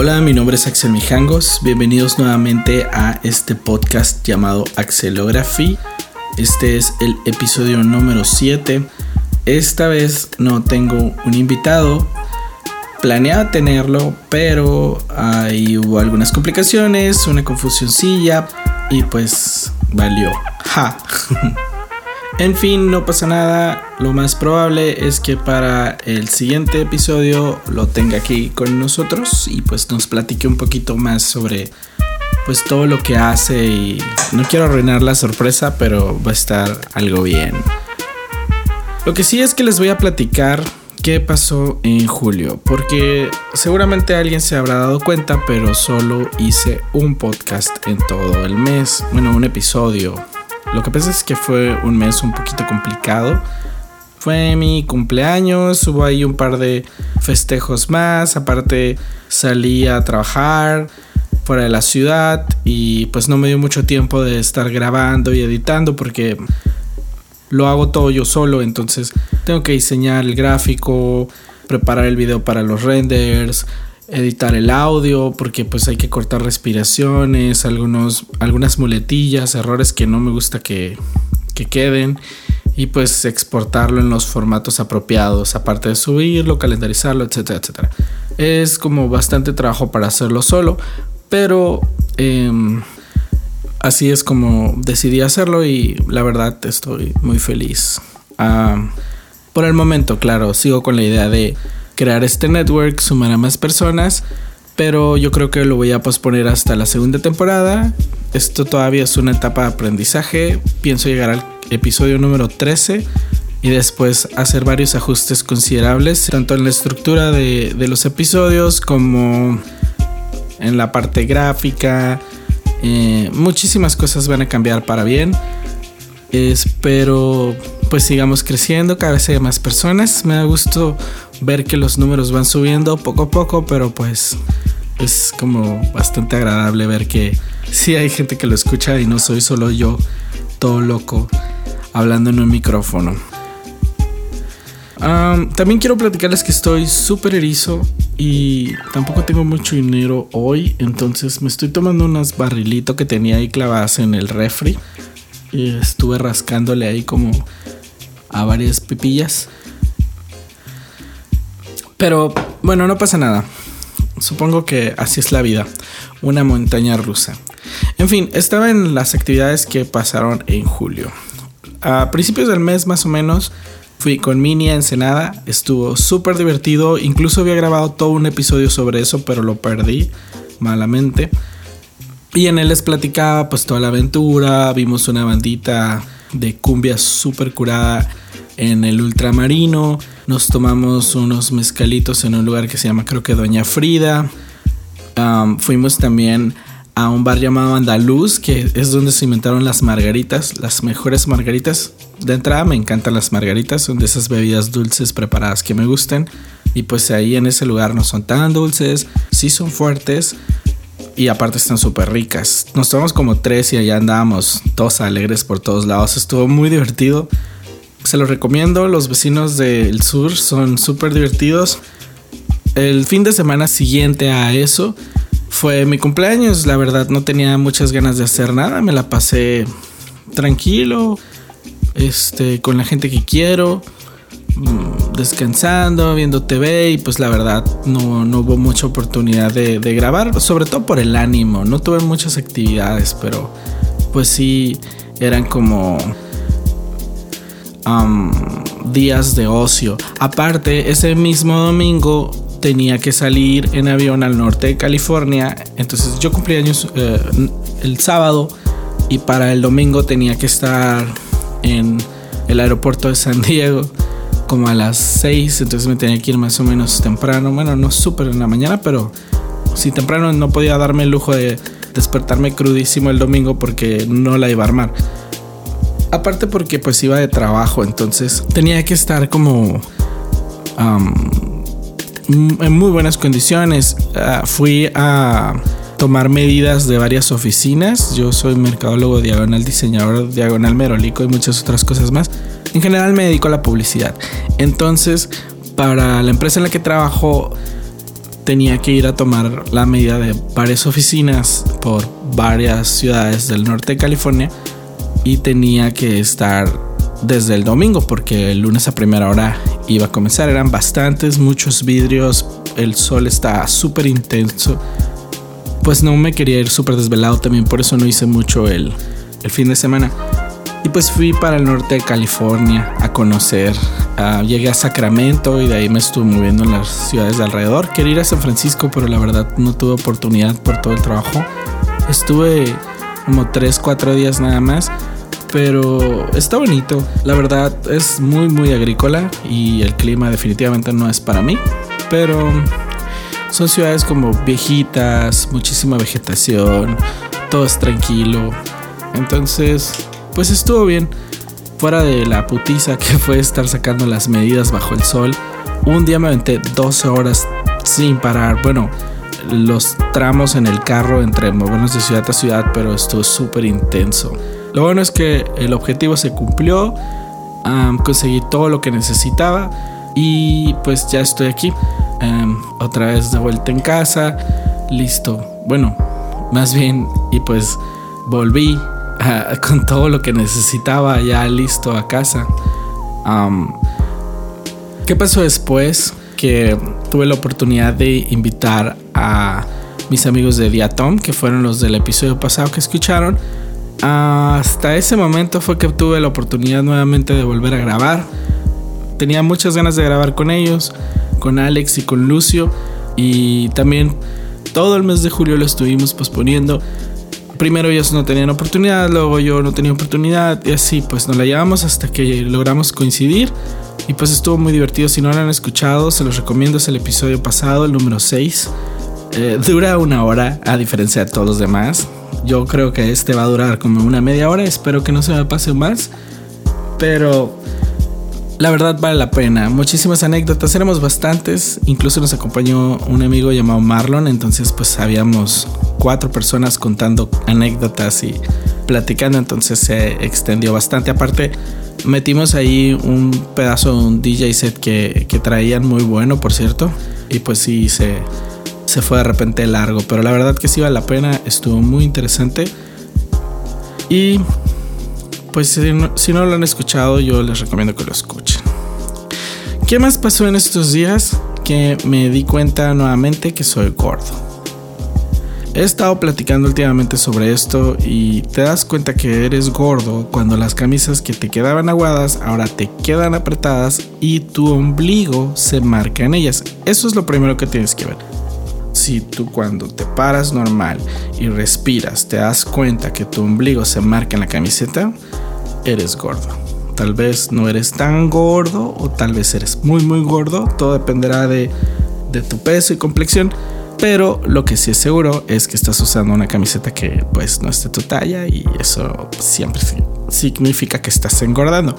Hola, mi nombre es Axel Mijangos. Bienvenidos nuevamente a este podcast llamado Axelography. Este es el episodio número 7. Esta vez no tengo un invitado. Planeaba tenerlo, pero ahí hubo algunas complicaciones, una confusioncilla y pues valió. Ja. En fin, no pasa nada. Lo más probable es que para el siguiente episodio lo tenga aquí con nosotros y pues nos platique un poquito más sobre pues todo lo que hace y no quiero arruinar la sorpresa, pero va a estar algo bien. Lo que sí es que les voy a platicar qué pasó en julio, porque seguramente alguien se habrá dado cuenta, pero solo hice un podcast en todo el mes, bueno, un episodio lo que pasa es que fue un mes un poquito complicado. Fue mi cumpleaños, hubo ahí un par de festejos más, aparte salí a trabajar fuera de la ciudad y pues no me dio mucho tiempo de estar grabando y editando porque lo hago todo yo solo, entonces tengo que diseñar el gráfico, preparar el video para los renders, editar el audio porque pues hay que cortar respiraciones, algunos, algunas muletillas, errores que no me gusta que, que queden y pues exportarlo en los formatos apropiados, aparte de subirlo, calendarizarlo, etcétera, etcétera. Es como bastante trabajo para hacerlo solo, pero em, así es como decidí hacerlo y la verdad estoy muy feliz. Ah, por el momento, claro, sigo con la idea de crear este network, sumar a más personas, pero yo creo que lo voy a posponer hasta la segunda temporada. Esto todavía es una etapa de aprendizaje. Pienso llegar al episodio número 13 y después hacer varios ajustes considerables, tanto en la estructura de, los episodios como en la parte gráfica. Eh, muchísimas cosas van a cambiar para bien. Espero pues sigamos creciendo, cada vez hay más personas. Me da gusto ver que los números van subiendo poco a poco, pero pues es como bastante agradable ver que sí hay gente que lo escucha y no soy solo yo, todo loco, hablando en un micrófono. también quiero platicarles que estoy súper erizo y tampoco tengo mucho dinero hoy, entonces me estoy tomando unas barrilitos que tenía ahí clavadas en el refri y estuve rascándole ahí como a varias pipillas. Pero bueno, no pasa nada. Supongo que así es la vida. Una montaña rusa. En fin, estaba en las actividades que pasaron en julio. A principios del mes más o menos fui con Mini a Ensenada. Estuvo súper divertido. Incluso había grabado todo un episodio sobre eso, pero lo perdí malamente. Y en él les platicaba pues toda la aventura. Vimos una bandita de cumbia súper curada en el ultramarino. Nos tomamos unos mezcalitos en un lugar que se llama creo que Doña Frida. fuimos también a un bar llamado Andaluz, que es donde se inventaron las margaritas, las mejores margaritas. De entrada me encantan las margaritas, son de esas bebidas dulces preparadas que me gustan. Y pues ahí en ese lugar no son tan dulces, sí son fuertes, y aparte están súper ricas. Nos tomamos como tres y allá andábamos todos alegres por todos lados. Estuvo muy divertido. Se los recomiendo. Los vecinos del sur son súper divertidos. El fin de semana siguiente a eso fue mi cumpleaños. La verdad no tenía muchas ganas de hacer nada. Me la pasé tranquilo. Este, con la gente que quiero. Mm, descansando, viendo TV y pues la verdad no, no hubo mucha oportunidad de, grabar, sobre todo por el ánimo, no tuve muchas actividades, pero pues sí eran como días de ocio. Aparte, ese mismo domingo tenía que salir en avión al norte de California, entonces yo cumplí años eh, el sábado y para el domingo tenía que estar en el aeropuerto de San Diego como a las 6, entonces me tenía que ir más o menos temprano. Bueno, no súper en la mañana, pero si temprano no podía darme el lujo de despertarme crudísimo el domingo porque no la iba a armar. Aparte porque pues iba de trabajo, entonces tenía que estar como en muy buenas condiciones. Ah, fui a tomar medidas de varias oficinas. Yo soy mercadólogo, diagonal diseñador, diagonal merolico y muchas otras cosas más. En general me dedico a la publicidad. Entonces, para la empresa en la que trabajo, tenía que ir a tomar la medida de varias oficinas por varias ciudades del norte de California y tenía que estar desde el domingo porque el lunes a primera hora iba a comenzar. Eran bastantes, muchos vidrios, el sol estaba súper intenso. Pues no me quería ir súper desvelado también, por eso no hice mucho el, el fin de semana. Y pues fui para el norte de California a conocer. Llegué a Sacramento y de ahí me estuve moviendo en las ciudades de alrededor. Quería ir a San Francisco, pero la verdad no tuve oportunidad por todo el trabajo. Estuve como 3, 4 días nada más. Pero está bonito. La verdad es muy, muy agrícola y el clima definitivamente no es para mí. Pero son ciudades como viejitas, muchísima vegetación, todo es tranquilo. Entonces pues estuvo bien. Fuera de la putiza que fue estar sacando las medidas bajo el sol, un día me aventé 12 horas sin parar. Bueno, los tramos en el carro entre movernos de ciudad a ciudad, pero estuvo súper intenso. Lo bueno es que el objetivo se cumplió, conseguí todo lo que necesitaba y pues ya estoy aquí. otra vez de vuelta en casa, listo. Bueno, más bien, y pues volví con todo lo que necesitaba ya listo a casa. ¿Qué pasó después? Que tuve la oportunidad de invitar a mis amigos de Diatom, que fueron los del episodio pasado que escucharon. hasta ese momento fue que tuve la oportunidad nuevamente de volver a grabar. Tenía muchas ganas de grabar con ellos, con Alex y con Lucio. Y también todo el mes de julio lo estuvimos posponiendo primero ellos no tenían oportunidad, luego yo no tenía oportunidad y así pues nos la llevamos hasta que logramos coincidir y pues estuvo muy divertido. Si no lo han escuchado, se los recomiendo, es el episodio pasado, el número 6. Eh, dura una hora a diferencia de todos los demás. Yo creo que este va a durar como una media hora, espero que no se me pase más. Pero la verdad vale la pena. Muchísimas anécdotas, éramos bastantes. Incluso nos acompañó un amigo llamado Marlon. Entonces, pues habíamos cuatro personas contando anécdotas y platicando. Entonces se extendió bastante. Aparte, metimos ahí un pedazo de un DJ set que, que traían muy bueno, por cierto. Y pues sí, se, se fue de repente largo. Pero la verdad que sí vale la pena. Estuvo muy interesante. Y pues si no, lo han escuchado, yo les recomiendo que lo escuchen. ¿Qué más pasó en estos días? Que me di cuenta nuevamente que soy gordo. He estado platicando últimamente sobre esto y te das cuenta que eres gordo cuando las camisas que te quedaban aguadas ahora te quedan apretadas y tu ombligo se marca en ellas. Eso es lo primero que tienes que ver. Si tú cuando te paras normal y respiras te das cuenta que tu ombligo se marca en la camiseta, eres gordo. Tal vez no eres tan gordo o tal vez eres muy muy gordo. Todo dependerá de, tu peso y complexión. Pero lo que sí es seguro es que estás usando una camiseta que pues no es de tu talla y eso siempre significa que estás engordando.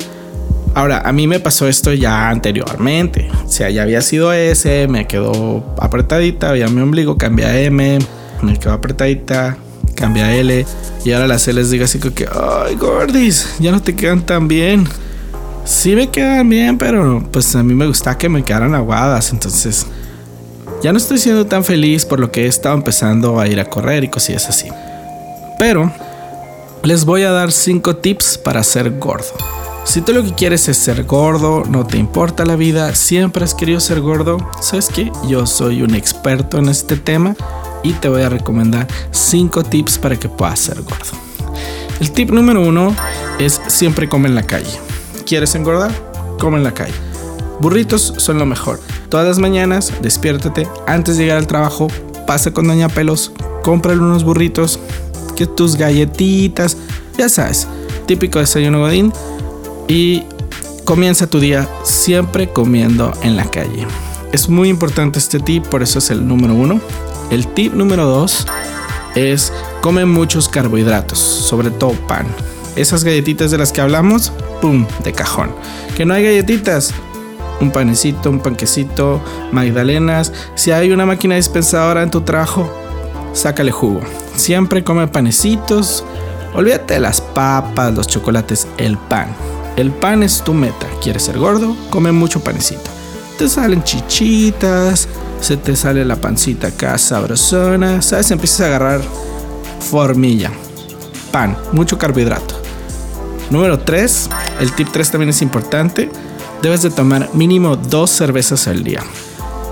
Ahora, a mí me pasó esto ya anteriormente. O sea, ya había sido S, me quedó apretadita, había mi ombligo, cambia a M, me quedó apretadita, cambia a L. Y ahora las L digo así como que, ay, gordis, ya no te quedan tan bien. Sí me quedan bien, pero pues a mí me gusta que me quedaran aguadas. Entonces, ya no estoy siendo tan feliz por lo que he estado empezando a ir a correr y cosillas así. Pero les voy a dar 5 tips para ser gordo. Si tú lo que quieres es ser gordo, no te importa la vida, siempre has querido ser gordo, ¿sabes qué? Yo soy un experto en este tema y te voy a recomendar 5 tips para que puedas ser gordo. El tip número 1 es siempre come en la calle. ¿Quieres engordar? Come en la calle. Burritos son lo mejor. Todas las mañanas, despiértate antes de llegar al trabajo, pasa con Doña Pelos, cómprale unos burritos, que tus galletitas, ya sabes, típico desayuno godín y comienza tu día siempre comiendo en la calle. Es muy importante este tip, por eso es el número uno. El tip número dos es come muchos carbohidratos, sobre todo pan. Esas galletitas de las que hablamos, ¡pum! de cajón. Que no hay galletitas, un panecito, un panquecito, magdalenas. Si hay una máquina dispensadora en tu trabajo, sácale jugo. Siempre come panecitos. Olvídate de las papas, los chocolates, el pan. El pan es tu meta. ¿Quieres ser gordo? Come mucho panecito. Te salen chichitas, se te sale la pancita acá sabrosona, ¿sabes? Empiezas a agarrar formilla, pan, mucho carbohidrato. Número 3, el tip 3 también es importante, debes de tomar mínimo dos cervezas al día.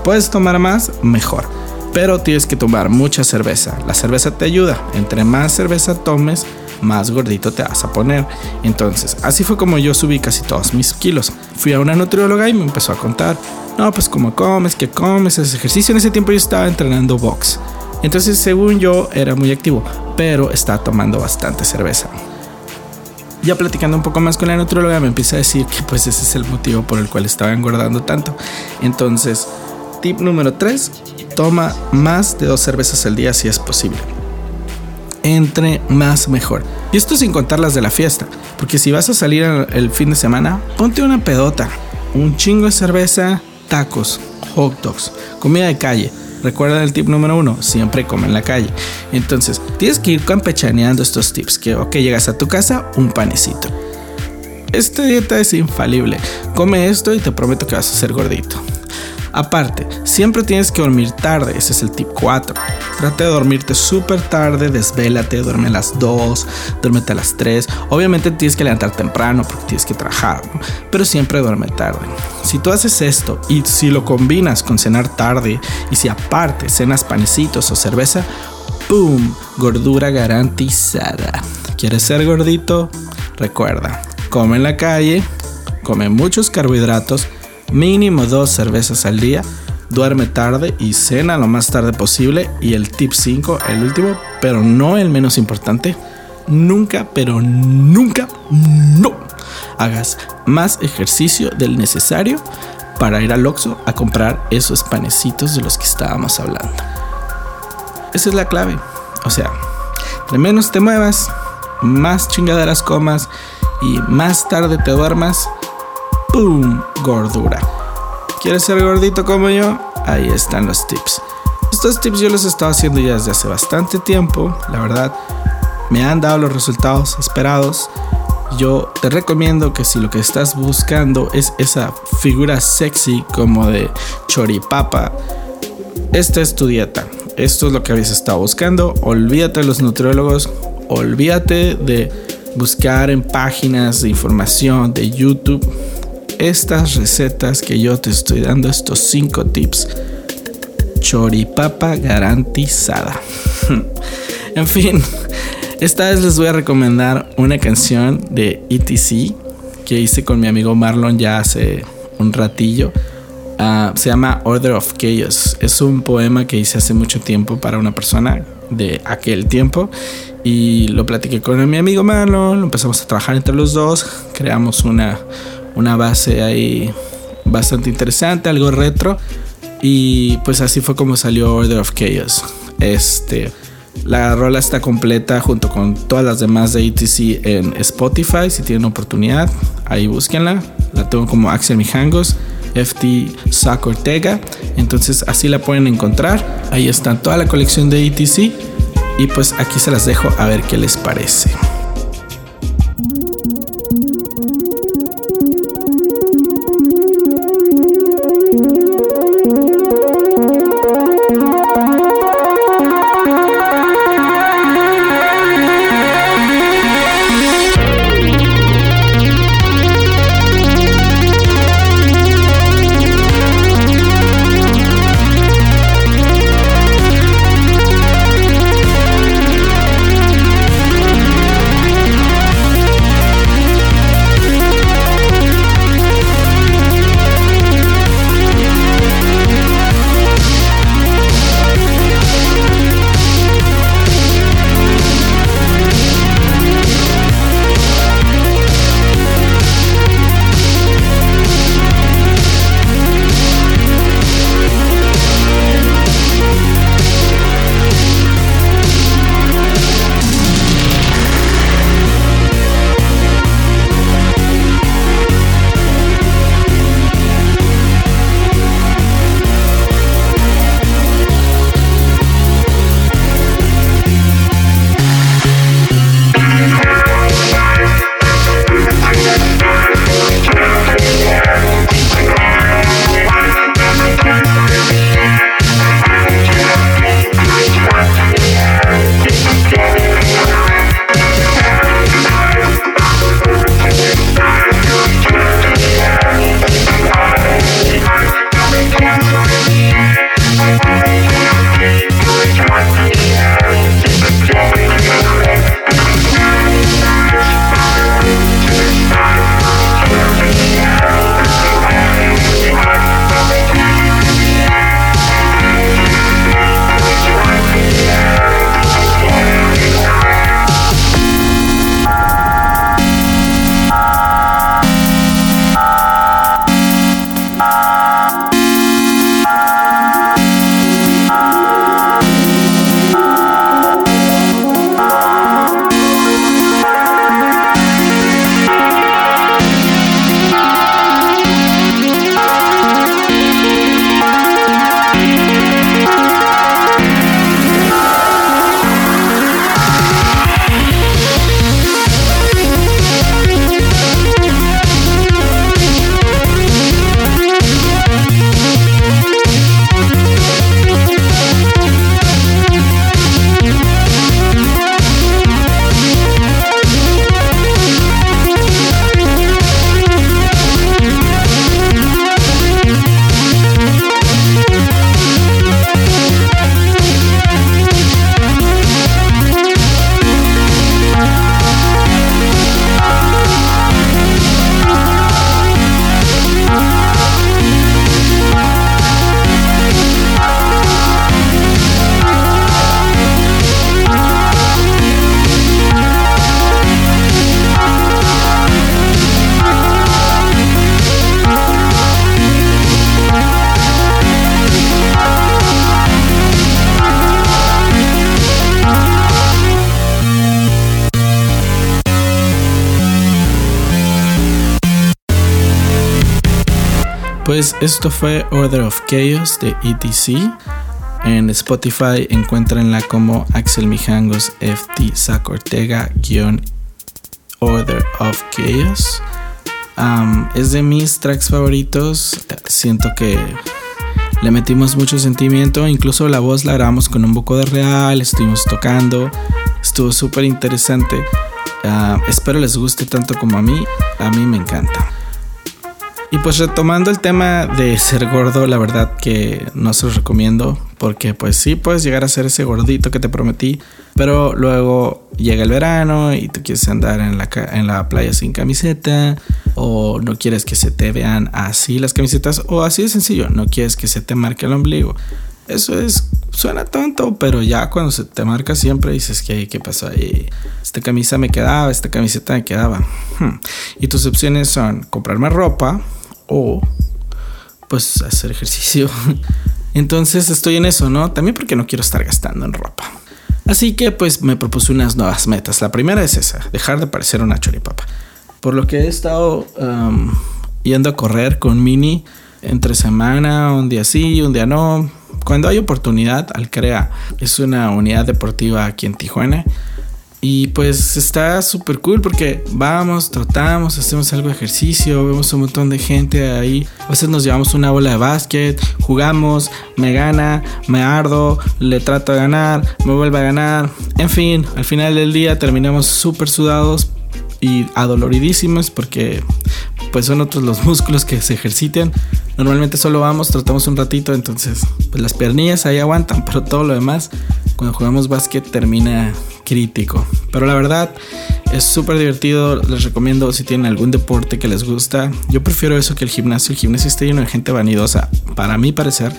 Puedes tomar más, mejor, pero tienes que tomar mucha cerveza. La cerveza te ayuda, entre más cerveza tomes, más gordito te vas a poner. Entonces, así fue como yo subí casi todos mis kilos. Fui a una nutrióloga y me empezó a contar, no, pues cómo comes, qué comes, ese ejercicio. En ese tiempo yo estaba entrenando box. Entonces, según yo, era muy activo, pero estaba tomando bastante cerveza. Ya platicando un poco más con la nutrióloga, me empieza a decir que pues ese es el motivo por el cual estaba engordando tanto. Entonces, tip número 3, toma más de dos cervezas al día si es posible entre más mejor. Y esto sin contar las de la fiesta, porque si vas a salir el fin de semana, ponte una pedota, un chingo de cerveza, tacos, hot dogs, comida de calle. Recuerda el tip número uno, siempre come en la calle. Entonces, tienes que ir campechaneando estos tips, que ok, llegas a tu casa, un panecito. Esta dieta es infalible. Come esto y te prometo que vas a ser gordito. Aparte, siempre tienes que dormir tarde, ese es el tip 4. Trata de dormirte súper tarde, desvélate, duerme a las 2, duérmete a las 3. Obviamente tienes que levantar temprano porque tienes que trabajar, pero siempre duerme tarde. Si tú haces esto y si lo combinas con cenar tarde y si aparte cenas panecitos o cerveza, ¡boom! Gordura garantizada. ¿Quieres ser gordito? Recuerda, come en la calle, come muchos carbohidratos, mínimo dos cervezas al día, duerme tarde y cena lo más tarde posible. Y el tip 5, el último, pero no el menos importante, nunca, pero nunca, no hagas más ejercicio del necesario para ir al Oxxo a comprar esos panecitos de los que estábamos hablando. Esa es la clave. O sea, entre menos te muevas, más chingaderas comas y más tarde te duermas, ¡Pum! Gordura. ¿Quieres ser gordito como yo? Ahí están los tips. Estos tips yo los he estado haciendo ya desde hace bastante tiempo. La verdad, me han dado los resultados esperados. Yo te recomiendo que si lo que estás buscando es esa figura sexy como de choripapa, esta es tu dieta. Esto es lo que habías estado buscando. Olvídate de los nutriólogos. Olvídate de buscar en páginas de información de YouTube estas recetas que yo te estoy dando, estos 5 tips. Choripapa garantizada. en fin, esta vez les voy a recomendar una canción de ETC que hice con mi amigo Marlon ya hace un ratillo. Ah, se llama Order of Chaos. Es un poema que hice hace mucho tiempo para una persona de aquel tiempo y lo platiqué con mi amigo Marlon, lo empezamos a trabajar entre los dos, creamos una, una base ahí bastante interesante, algo retro. Y pues así fue como salió Order of Chaos. Este, la rola está completa junto con todas las demás de ETC en Spotify. Si tienen oportunidad, ahí búsquenla. La tengo como Axel Mijangos, FT Sac Ortega. Entonces así la pueden encontrar. Ahí está toda la colección de ETC. Y pues aquí se las dejo a ver qué les parece. Pues esto fue Order of Chaos de ETC. En Spotify encuéntrenla como Axel Mijangos FT Sac Ortega Order of Chaos. es de mis tracks favoritos. Siento que le metimos mucho sentimiento. Incluso la voz la grabamos con un poco de real. Estuvimos tocando. Estuvo súper interesante. Ah, espero les guste tanto como a mí. A mí me encanta. Y pues retomando el tema de ser gordo, la verdad que no se los recomiendo porque pues sí puedes llegar a ser ese gordito que te prometí, pero luego llega el verano y tú quieres andar en la, en la playa sin camiseta o no quieres que se te vean así las camisetas o así de sencillo, no quieres que se te marque el ombligo. Eso es, suena tonto, pero ya cuando se te marca siempre dices que qué pasó ahí. Esta camisa me quedaba, esta camiseta me quedaba. Hmm. Y tus opciones son comprarme ropa, o pues hacer ejercicio. Entonces estoy en eso, ¿no? También porque no quiero estar gastando en ropa. Así que pues me propuse unas nuevas metas. La primera es esa, dejar de parecer una choripapa. Por lo que he estado yendo a correr con Mini entre semana, un día sí, un día no. Cuando hay oportunidad, al CREA es una unidad deportiva aquí en Tijuana y pues está súper cool porque vamos, tratamos, hacemos algo de ejercicio, vemos un montón de gente ahí. A veces nos llevamos una bola de básquet, jugamos, me gana, me ardo, le trato de ganar, me vuelve a ganar. En fin, al final del día terminamos súper sudados y adoloridísimos porque pues son otros los músculos que se ejercitan. Normalmente solo vamos, tratamos un ratito, entonces pues las piernillas ahí aguantan, pero todo lo demás cuando jugamos básquet termina crítico. Pero la verdad es súper divertido. Les recomiendo si tienen algún deporte que les gusta. Yo prefiero eso que el gimnasio. El gimnasio está lleno de gente vanidosa, para mi parecer.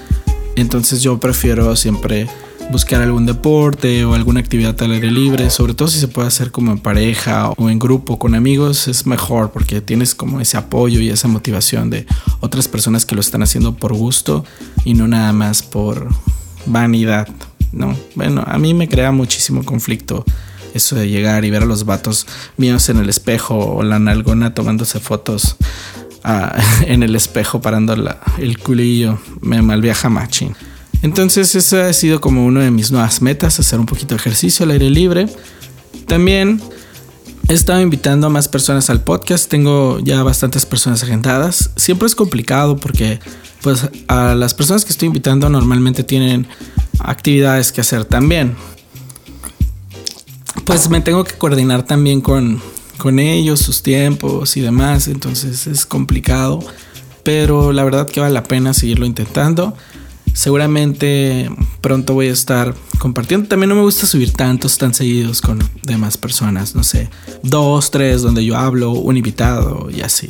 Entonces yo prefiero siempre buscar algún deporte o alguna actividad al aire libre, sobre todo si se puede hacer como en pareja o en grupo con amigos, es mejor porque tienes como ese apoyo y esa motivación de otras personas que lo están haciendo por gusto y no nada más por vanidad. No, bueno, a mí me crea muchísimo conflicto eso de llegar y ver a los vatos míos en el espejo o la nalgona tomándose fotos ah, en el espejo parando el culillo. Me malviaja machín. Entonces, esa ha sido como una de mis nuevas metas: hacer un poquito de ejercicio al aire libre. También he estado invitando a más personas al podcast. Tengo ya bastantes personas agendadas. Siempre es complicado porque, pues, a las personas que estoy invitando normalmente tienen actividades que hacer también. Pues me tengo que coordinar también con, con ellos, sus tiempos y demás, entonces es complicado, pero la verdad que vale la pena seguirlo intentando. Seguramente pronto voy a estar compartiendo. También no me gusta subir tantos tan seguidos con demás personas, no sé, dos, tres, donde yo hablo, un invitado y así.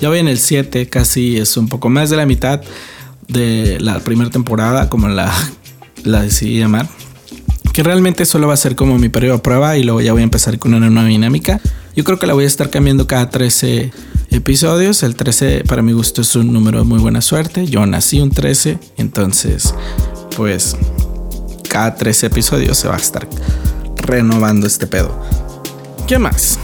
Ya voy en el 7, casi es un poco más de la mitad de la primera temporada, como la la decidí llamar. Que realmente solo va a ser como mi periodo de prueba y luego ya voy a empezar con una nueva dinámica. Yo creo que la voy a estar cambiando cada 13 episodios. El 13 para mi gusto es un número de muy buena suerte. Yo nací un 13, entonces pues cada 13 episodios se va a estar renovando este pedo. ¿Qué más?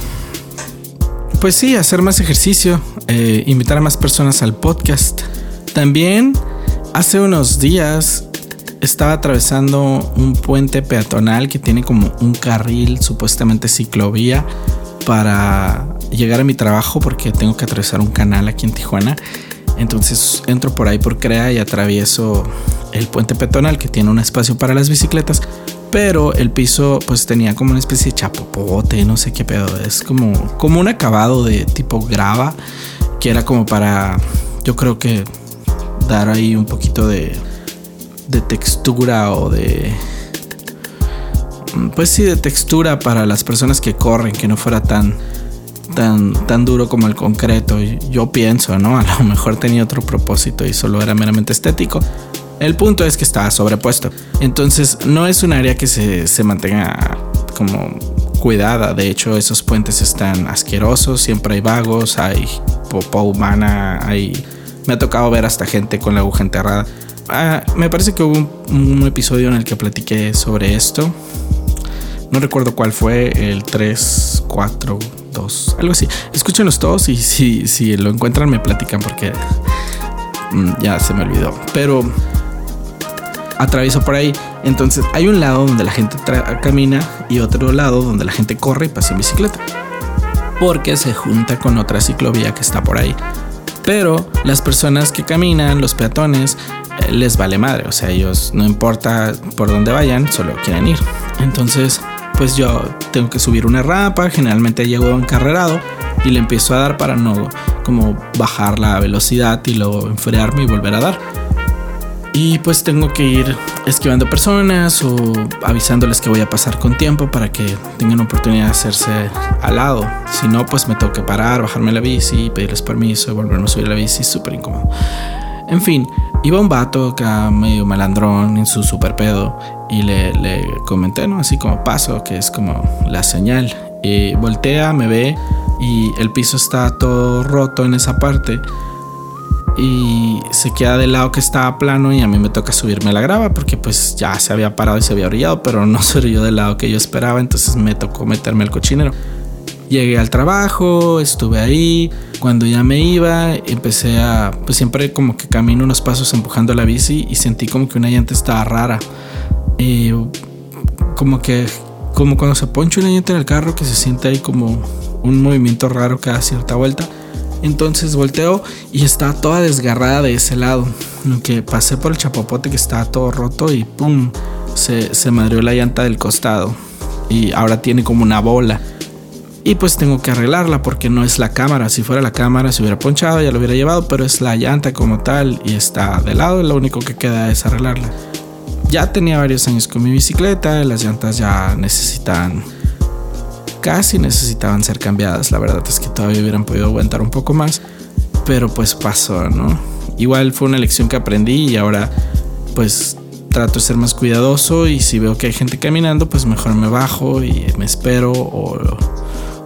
Pues sí, hacer más ejercicio, eh, invitar a más personas al podcast. También hace unos días estaba atravesando un puente peatonal que tiene como un carril, supuestamente ciclovía, para llegar a mi trabajo porque tengo que atravesar un canal aquí en Tijuana. Entonces entro por ahí por Crea y atravieso el puente peatonal que tiene un espacio para las bicicletas. Pero el piso pues tenía como una especie de chapopote, no sé qué pedo. Es como, como un acabado de tipo grava que era como para, yo creo que dar ahí un poquito de de textura o de pues sí de textura para las personas que corren que no fuera tan tan tan duro como el concreto yo pienso no a lo mejor tenía otro propósito y solo era meramente estético el punto es que estaba sobrepuesto entonces no es un área que se, se mantenga como cuidada de hecho esos puentes están asquerosos siempre hay vagos hay popó humana hay me ha tocado ver hasta gente con la aguja enterrada Ah, me parece que hubo un, episodio en el que platiqué sobre esto. No recuerdo cuál fue, el 3, 4, 2, algo así. Escúchenlos todos y si, si lo encuentran me platican porque mm, ya se me olvidó. Pero atravieso por ahí. Entonces hay un lado donde la gente camina y otro lado donde la gente corre y pasa en bicicleta. Porque se junta con otra ciclovía que está por ahí. Pero las personas que caminan, los peatones, eh, les vale madre. O sea, ellos no importa por dónde vayan, solo quieren ir. Entonces, pues yo tengo que subir una rampa. Generalmente llego encarrerado y le empiezo a dar para no como bajar la velocidad y luego enfriarme y volver a dar. Y pues tengo que ir esquivando personas o avisándoles que voy a pasar con tiempo para que tengan oportunidad de hacerse al lado. Si no, pues me tengo que parar, bajarme la bici, pedirles permiso y volverme a subir la bici, súper incómodo. En fin, iba un vato acá medio malandrón en su super pedo y le, le comenté, ¿no? Así como paso, que es como la señal. Y voltea, me ve y el piso está todo roto en esa parte y se queda del lado que estaba plano y a mí me toca subirme a la grava porque pues ya se había parado y se había orillado, pero no se yo del lado que yo esperaba, entonces me tocó meterme al cochinero. Llegué al trabajo, estuve ahí, cuando ya me iba empecé a, pues siempre como que camino unos pasos empujando la bici y sentí como que una llanta estaba rara. Y como que, como cuando se poncha una llanta en el carro que se siente ahí como un movimiento raro cada cierta vuelta entonces volteo y está toda desgarrada de ese lado. Que pasé por el chapopote que estaba todo roto y ¡pum! Se, se madrió la llanta del costado. Y ahora tiene como una bola. Y pues tengo que arreglarla porque no es la cámara. Si fuera la cámara se hubiera ponchado, ya lo hubiera llevado, pero es la llanta como tal y está de lado. Lo único que queda es arreglarla. Ya tenía varios años con mi bicicleta, las llantas ya necesitan casi necesitaban ser cambiadas. La verdad es que todavía hubieran podido aguantar un poco más, pero pues pasó, ¿no? Igual fue una lección que aprendí y ahora pues trato de ser más cuidadoso y si veo que hay gente caminando, pues mejor me bajo y me espero o,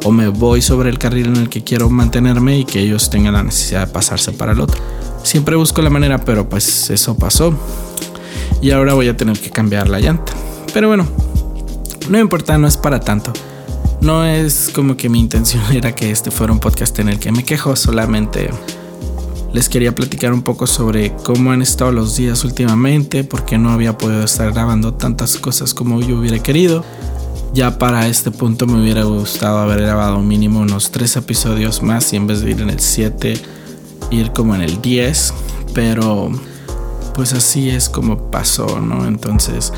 o me voy sobre el carril en el que quiero mantenerme y que ellos tengan la necesidad de pasarse para el otro. Siempre busco la manera, pero pues eso pasó. Y ahora voy a tener que cambiar la llanta. Pero bueno, no importa, no es para tanto. No es como que mi intención era que este fuera un podcast en el que me quejo, solamente les quería platicar un poco sobre cómo han estado los días últimamente, porque no había podido estar grabando tantas cosas como yo hubiera querido. Ya para este punto me hubiera gustado haber grabado mínimo unos 3 episodios más y en vez de ir en el 7, ir como en el 10, pero pues así es como pasó, ¿no? Entonces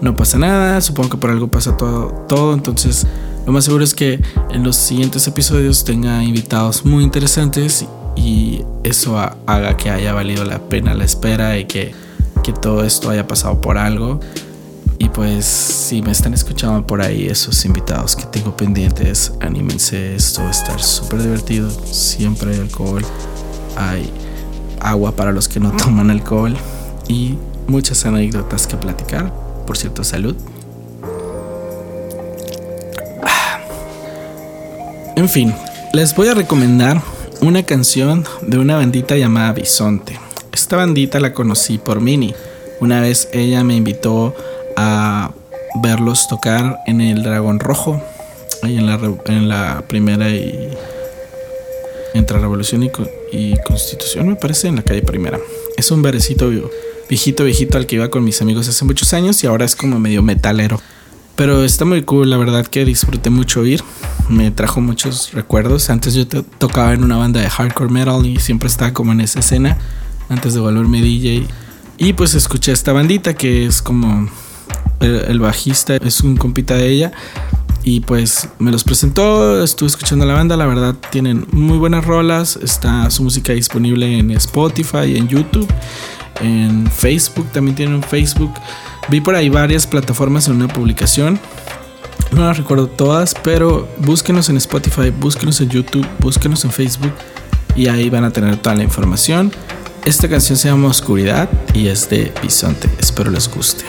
no pasa nada, supongo que por algo pasa todo, todo entonces lo más seguro es que en los siguientes episodios tenga invitados muy interesantes y eso haga que haya valido la pena la espera y que, que todo esto haya pasado por algo. Y pues si me están escuchando por ahí esos invitados que tengo pendientes, anímense, esto va a estar súper divertido. Siempre hay alcohol, hay agua para los que no toman alcohol y muchas anécdotas que platicar. Por cierto, salud. En fin, les voy a recomendar una canción de una bandita llamada Bisonte. Esta bandita la conocí por Mini. Una vez ella me invitó a verlos tocar en el Dragón Rojo, ahí en la, en la primera y. entre Revolución y, Constitución, me parece, en la calle Primera. Es un verecito viejito, viejito al que iba con mis amigos hace muchos años y ahora es como medio metalero. Pero está muy cool, la verdad que disfruté mucho ir. Me trajo muchos recuerdos. Antes yo tocaba en una banda de hardcore metal y siempre estaba como en esa escena antes de volverme DJ. Y pues escuché esta bandita que es como el, bajista, es un compita de ella. Y pues me los presentó, estuve escuchando la banda, la verdad tienen muy buenas rolas, está su música disponible en Spotify, en YouTube, en Facebook, también tienen un Facebook. Vi por ahí varias plataformas en una publicación. No las recuerdo todas, pero búsquenos en Spotify, búsquenos en YouTube, búsquenos en Facebook y ahí van a tener toda la información. Esta canción se llama Oscuridad y es de Bisonte. Espero les guste.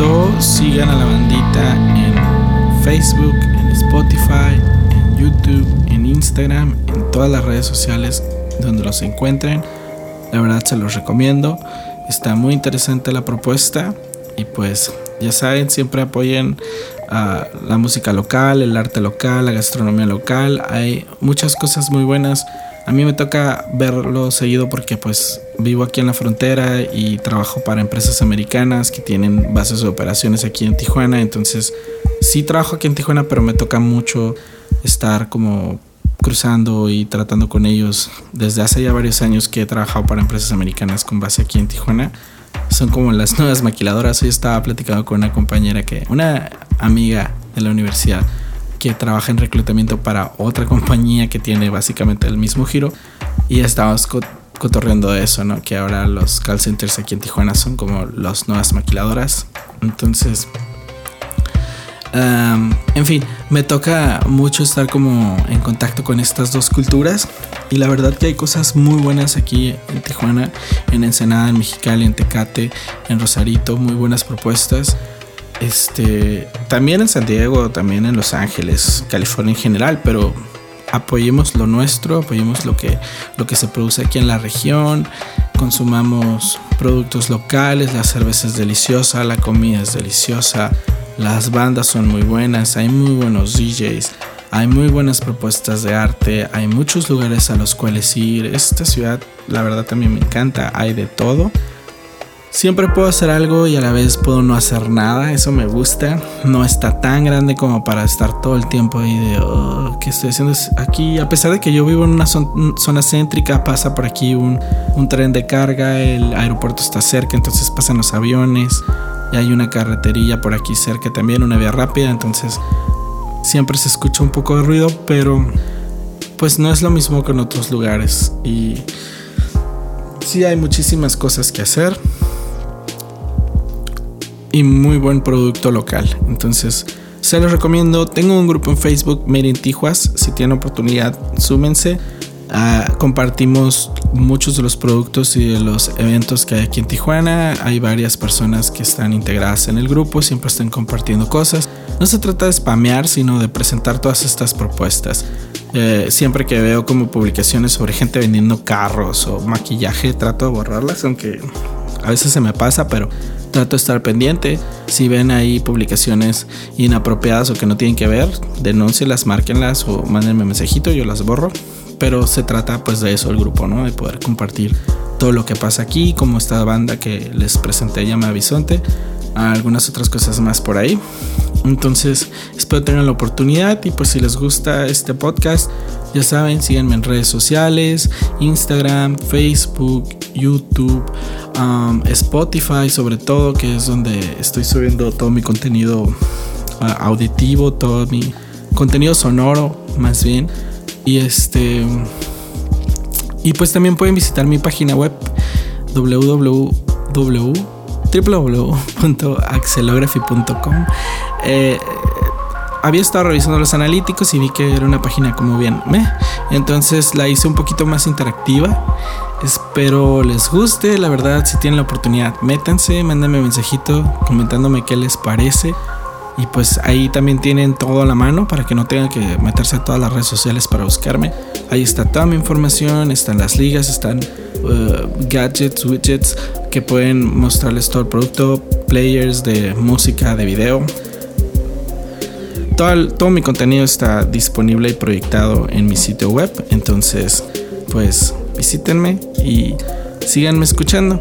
Gustó, sigan a la bandita en Facebook, en Spotify, en YouTube, en Instagram, en todas las redes sociales donde los encuentren. La verdad se los recomiendo. Está muy interesante la propuesta y pues ya saben, siempre apoyen a la música local, el arte local, la gastronomía local. Hay muchas cosas muy buenas a mí me toca verlo seguido porque pues vivo aquí en la frontera y trabajo para empresas americanas que tienen bases de operaciones aquí en Tijuana. Entonces sí trabajo aquí en Tijuana, pero me toca mucho estar como cruzando y tratando con ellos desde hace ya varios años que he trabajado para empresas americanas con base aquí en Tijuana. Son como las nuevas maquiladoras. Hoy estaba platicando con una compañera que, una amiga de la universidad, que trabaja en reclutamiento para otra compañía que tiene básicamente el mismo giro. Y estábamos cotorreando de eso, ¿no? Que ahora los call centers aquí en Tijuana son como las nuevas maquiladoras. Entonces, en fin, me toca mucho estar como en contacto con estas dos culturas. Y la verdad que hay cosas muy buenas aquí en Tijuana, en Ensenada, en Mexicali, en Tecate, en Rosarito, muy buenas propuestas. Este, también en San Diego, también en Los Ángeles, California en general, pero apoyemos lo nuestro, apoyemos lo que, lo que se produce aquí en la región, consumamos productos locales, la cerveza es deliciosa, la comida es deliciosa, las bandas son muy buenas, hay muy buenos DJs, hay muy buenas propuestas de arte, hay muchos lugares a los cuales ir. Esta ciudad, la verdad, también me encanta, hay de todo. Siempre puedo hacer algo y a la vez puedo no hacer nada, eso me gusta. No está tan grande como para estar todo el tiempo ahí de, oh, ¿qué estoy haciendo aquí? A pesar de que yo vivo en una zona céntrica, pasa por aquí un, un tren de carga, el aeropuerto está cerca, entonces pasan los aviones, y hay una carreterilla por aquí cerca también, una vía rápida, entonces siempre se escucha un poco de ruido, pero pues no es lo mismo que en otros lugares. Y sí hay muchísimas cosas que hacer y muy buen producto local. Entonces, se los recomiendo. Tengo un grupo en Facebook, Made in Tijuas. Si tienen oportunidad, súmense. Ah, compartimos muchos de los productos y de los eventos que hay aquí en Tijuana. Hay varias personas que están integradas en el grupo, siempre están compartiendo cosas. No se trata de spamear, sino de presentar todas estas propuestas. Eh, siempre que veo como publicaciones sobre gente vendiendo carros o maquillaje, trato de borrarlas, aunque a veces se me pasa, pero trato de estar pendiente. Si ven ahí publicaciones inapropiadas o que no tienen que ver, denúncielas, márquenlas o mándenme mensajito, yo las borro. Pero se trata pues de eso el grupo, ¿no? De poder compartir todo lo que pasa aquí, como esta banda que les presenté llama Bisonte, algunas otras cosas más por ahí. Entonces, espero tengan la oportunidad y pues si les gusta este podcast, ya saben, síganme en redes sociales, Instagram, Facebook, YouTube, um, Spotify sobre todo, que es donde estoy subiendo todo mi contenido uh, auditivo, todo mi contenido sonoro, más bien. Y este... Y pues también pueden visitar mi página web www.axelography.com. Eh, había estado revisando los analíticos y vi que era una página como bien. Entonces la hice un poquito más interactiva. Espero les guste. La verdad, si tienen la oportunidad, métanse, mándenme un mensajito comentándome qué les parece. Y pues ahí también tienen todo a la mano para que no tengan que meterse a todas las redes sociales para buscarme. Ahí está toda mi información, están las ligas, están uh, gadgets, widgets que pueden mostrarles todo el producto, players de música, de video todo, mi contenido está disponible y proyectado en mi sitio web. Entonces, pues visítenme y síganme escuchando.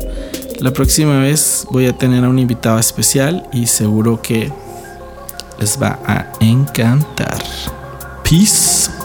La próxima vez voy a tener a un invitado especial y seguro que les va a encantar. Peace.